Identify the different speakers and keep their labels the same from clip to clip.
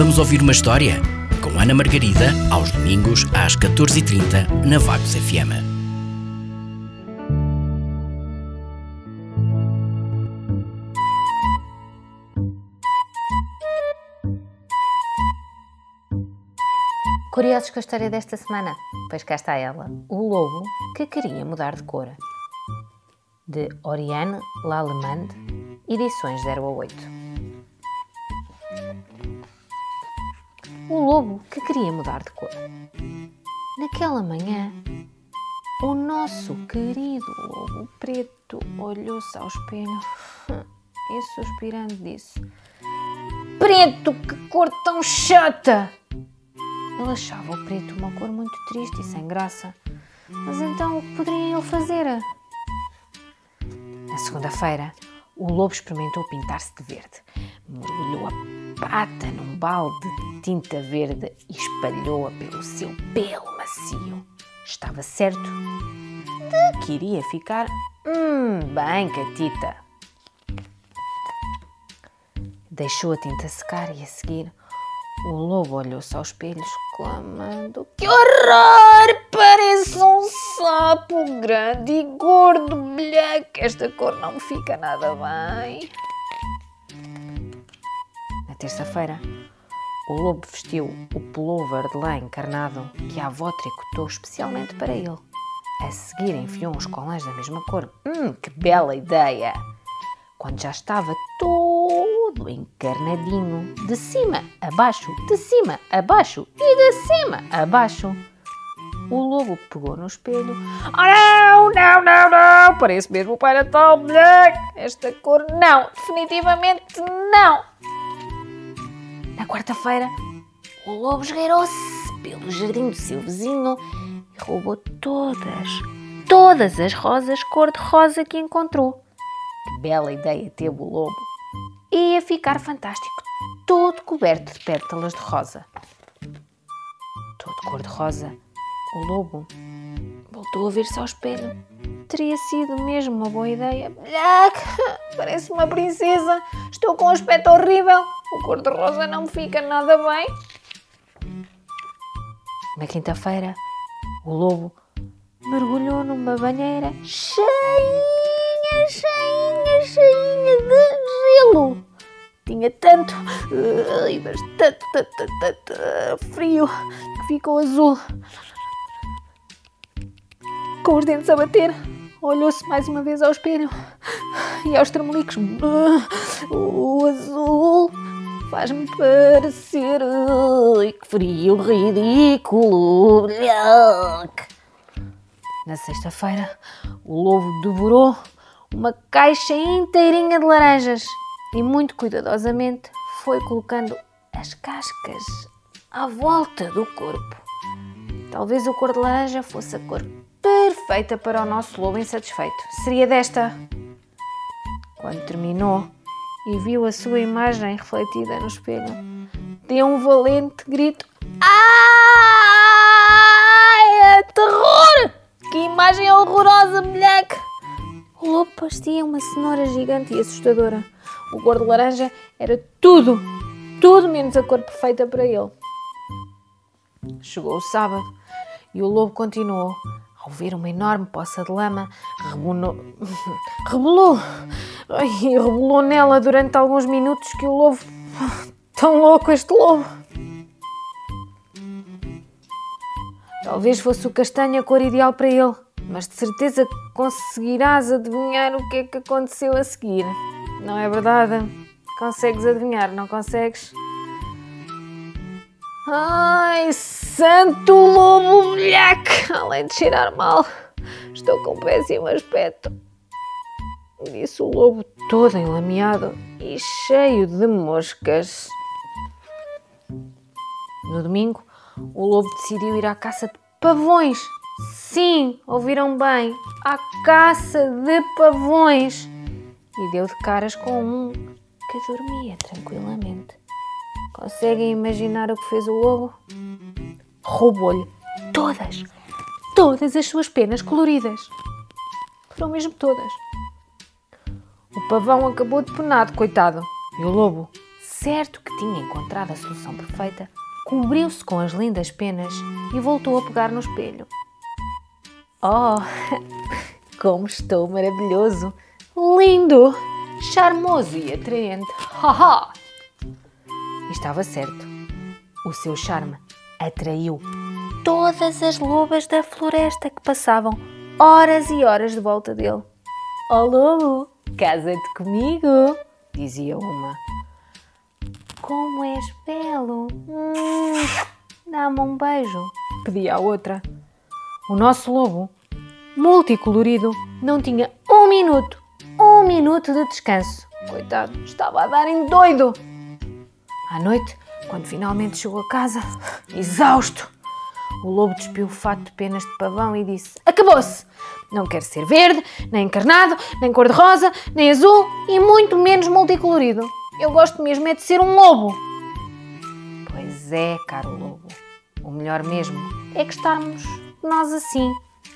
Speaker 1: Vamos ouvir uma história? Com Ana Margarida, aos domingos, às 14h30, na Vagos FM.
Speaker 2: Curiosos com a história desta semana? Pois cá está ela, o lobo que queria mudar de cor. De Oriane Lallemande, edições 0 a 8. O lobo que queria mudar de cor. Naquela manhã, o nosso querido lobo preto olhou-se ao espelho e suspirando disse: Preto, que cor tão chata! Ele achava o preto uma cor muito triste e sem graça. Mas então o que poderia ele fazer? Na segunda-feira, o lobo experimentou pintar-se de verde. Mergulhou a pata num balde de tinta verde e espalhou-a pelo seu pelo macio. Estava certo de que iria ficar hum, bem catita. Deixou a tinta secar e a seguir o lobo olhou-se ao espelho, exclamando: Que horror! Parece um sapo grande e gordo, que Esta cor não me fica nada bem. Terça-feira, o lobo vestiu o pullover de lã encarnado que a avó tricotou especialmente para ele. A seguir, enfiou uns colãs da mesma cor. Hum, que bela ideia! Quando já estava todo encarnadinho, de cima a baixo, de cima a baixo e de cima a baixo. O lobo pegou no espelho. Oh não, não, não, não! Parece mesmo o Pai Natal Black! Esta cor não! Definitivamente não! Quarta-feira, o lobo esgueirou-se pelo jardim do seu vizinho e roubou todas, todas as rosas cor-de-rosa que encontrou. Que bela ideia teve o lobo! ia ficar fantástico, todo coberto de pétalas de rosa. Todo cor-de-rosa, o lobo voltou a ver-se ao espelho. Teria sido mesmo uma boa ideia. Parece uma princesa. Estou com um aspecto horrível. O cor-de-rosa não fica nada bem. Na quinta-feira, o lobo mergulhou numa banheira cheinha, cheinha, cheinha de gelo tinha tanto, mas tanto, tanto, tanto frio que ficou azul. Com os dentes a bater, olhou-se mais uma vez ao espelho e aos tremelicos. O azul faz-me parecer. Ai, que frio ridículo! Na sexta-feira, o lobo devorou uma caixa inteirinha de laranjas e muito cuidadosamente foi colocando as cascas à volta do corpo. Talvez a cor de laranja fosse a cor perfeita para o nosso lobo insatisfeito. Seria desta. Quando terminou e viu a sua imagem refletida no espelho, deu um valente grito. Ai, é terror! Que imagem horrorosa, moleque! O lobo parecia uma cenoura gigante e assustadora. O cor de laranja era tudo, tudo menos a cor perfeita para ele. Chegou o sábado e o lobo continuou. Ao ver uma enorme poça de lama, rebolou e rebolou nela durante alguns minutos que o lobo. Tão louco este lobo! Talvez fosse o castanho a cor ideal para ele, mas de certeza conseguirás adivinhar o que é que aconteceu a seguir. Não é verdade? Consegues adivinhar, não consegues? Ai, santo lobo molhaque! Além de cheirar mal, estou com péssimo aspecto. Disse o lobo todo enlameado e cheio de moscas. No domingo, o lobo decidiu ir à caça de pavões. Sim, ouviram bem, à caça de pavões e deu de caras com um que dormia tranquilamente. Conseguem imaginar o que fez o lobo? Roubou-lhe todas, todas as suas penas coloridas. Foram mesmo todas. O pavão acabou depenado, coitado. E o lobo, certo que tinha encontrado a solução perfeita, cobriu-se com as lindas penas e voltou a pegar no espelho. Oh, como estou maravilhoso, lindo, charmoso e atraente. Haha! E estava certo. O seu charme atraiu todas as lobas da floresta que passavam horas e horas de volta dele. Oh lobo, casa-te comigo, dizia uma. Como és belo! Hum, Dá-me um beijo, pedia a outra. O nosso lobo, multicolorido, não tinha um minuto, um minuto de descanso. Coitado, estava a dar em doido. À noite, quando finalmente chegou a casa, exausto, o lobo despiu o fato de penas de pavão e disse: Acabou-se! Não quero ser verde, nem encarnado, nem cor-de-rosa, nem azul e muito menos multicolorido. Eu gosto mesmo é de ser um lobo. Pois é, caro lobo. O melhor mesmo é que estarmos nós assim,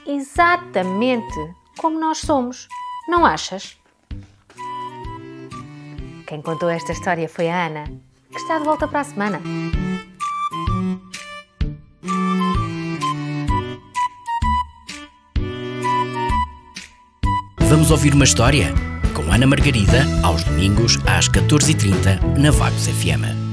Speaker 2: exatamente como nós somos. Não achas? Quem contou esta história foi a Ana, que está de volta para a semana.
Speaker 1: Vamos ouvir uma história? Com Ana Margarida, aos domingos às 14h30 na Vagos FM.